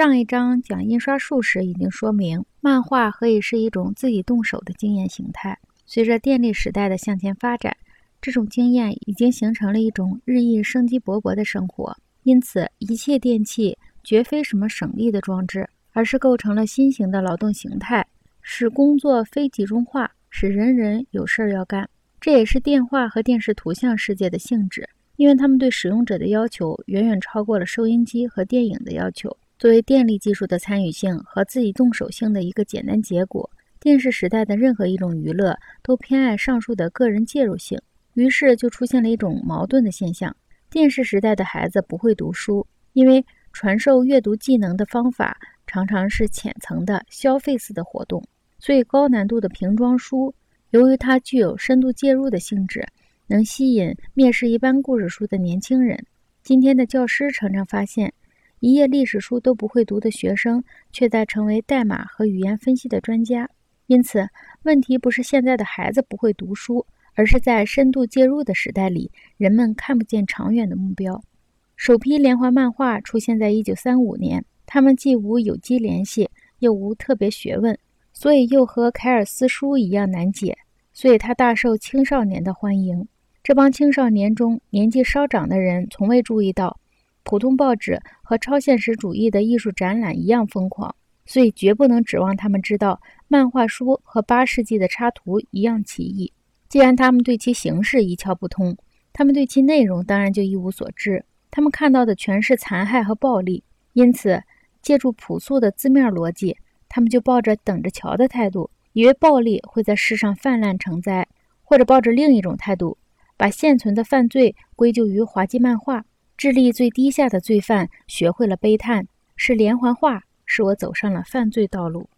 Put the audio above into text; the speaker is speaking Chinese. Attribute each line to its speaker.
Speaker 1: 上一章讲印刷术时已经说明，漫画可以是一种自己动手的经验形态。随着电力时代的向前发展，这种经验已经形成了一种日益生机勃勃的生活。因此，一切电器绝非什么省力的装置，而是构成了新型的劳动形态，使工作非集中化，使人人有事儿要干。这也是电话和电视图像世界的性质，因为他们对使用者的要求远远超过了收音机和电影的要求。作为电力技术的参与性和自己动手性的一个简单结果，电视时代的任何一种娱乐都偏爱上述的个人介入性，于是就出现了一种矛盾的现象：电视时代的孩子不会读书，因为传授阅读技能的方法常常是浅层的消费式的活动，所以高难度的瓶装书，由于它具有深度介入的性质，能吸引蔑视一般故事书的年轻人。今天的教师常常发现。一页历史书都不会读的学生，却在成为代码和语言分析的专家。因此，问题不是现在的孩子不会读书，而是在深度介入的时代里，人们看不见长远的目标。首批连环漫画出现在一九三五年，他们既无有机联系，又无特别学问，所以又和凯尔斯书一样难解，所以他大受青少年的欢迎。这帮青少年中，年纪稍长的人从未注意到。普通报纸和超现实主义的艺术展览一样疯狂，所以绝不能指望他们知道漫画书和八世纪的插图一样奇异。既然他们对其形式一窍不通，他们对其内容当然就一无所知。他们看到的全是残害和暴力，因此借助朴素的字面逻辑，他们就抱着等着瞧的态度，以为暴力会在世上泛滥成灾；或者抱着另一种态度，把现存的犯罪归咎于滑稽漫画。智力最低下的罪犯学会了悲叹：是连环画使我走上了犯罪道路。